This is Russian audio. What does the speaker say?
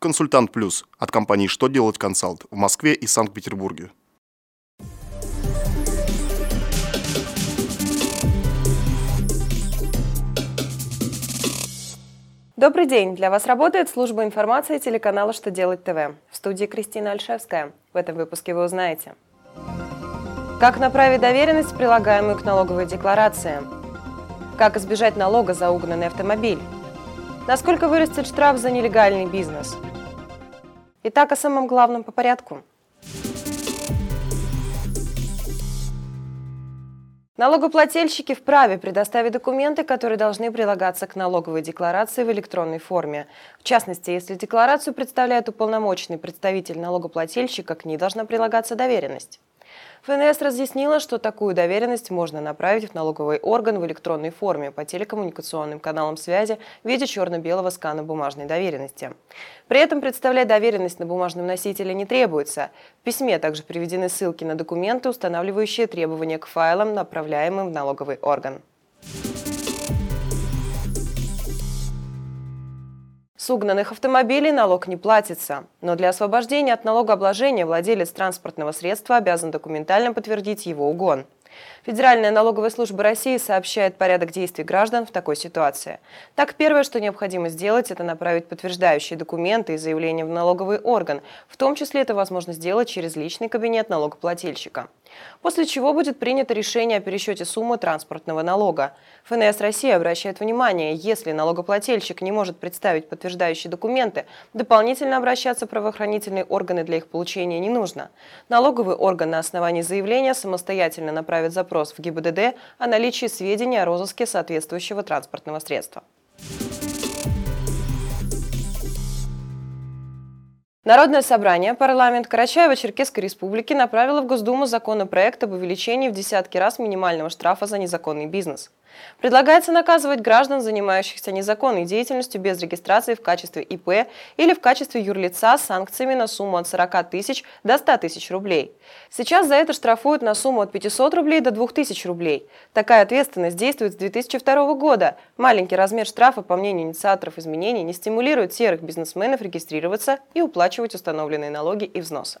Консультант Плюс от компании «Что делать консалт» в Москве и Санкт-Петербурге. Добрый день! Для вас работает служба информации телеканала «Что делать ТВ». В студии Кристина Альшевская. В этом выпуске вы узнаете. Как направить доверенность, прилагаемую к налоговой декларации? Как избежать налога за угнанный автомобиль? Насколько вырастет штраф за нелегальный бизнес? Итак, о самом главном по порядку. Налогоплательщики вправе предоставить документы, которые должны прилагаться к налоговой декларации в электронной форме. В частности, если декларацию представляет уполномоченный представитель налогоплательщика, к ней должна прилагаться доверенность. ФНС разъяснила, что такую доверенность можно направить в налоговый орган в электронной форме по телекоммуникационным каналам связи в виде черно-белого скана бумажной доверенности. При этом представлять доверенность на бумажном носителе не требуется. В письме также приведены ссылки на документы, устанавливающие требования к файлам, направляемым в налоговый орган. С угнанных автомобилей налог не платится. Но для освобождения от налогообложения владелец транспортного средства обязан документально подтвердить его угон. Федеральная налоговая служба России сообщает порядок действий граждан в такой ситуации. Так, первое, что необходимо сделать, это направить подтверждающие документы и заявление в налоговый орган. В том числе это возможно сделать через личный кабинет налогоплательщика. После чего будет принято решение о пересчете суммы транспортного налога. ФНС России обращает внимание, если налогоплательщик не может представить подтверждающие документы, дополнительно обращаться в правоохранительные органы для их получения не нужно. Налоговый орган на основании заявления самостоятельно направит запрос в ГИБДД о наличии сведений о розыске соответствующего транспортного средства. Народное собрание, парламент Карачаево-Черкесской республики направило в Госдуму законопроект об увеличении в десятки раз минимального штрафа за незаконный бизнес. Предлагается наказывать граждан, занимающихся незаконной деятельностью без регистрации в качестве ИП или в качестве юрлица с санкциями на сумму от 40 тысяч до 100 тысяч рублей. Сейчас за это штрафуют на сумму от 500 рублей до 2000 рублей. Такая ответственность действует с 2002 года. Маленький размер штрафа, по мнению инициаторов изменений, не стимулирует серых бизнесменов регистрироваться и уплачивать установленные налоги и взносы.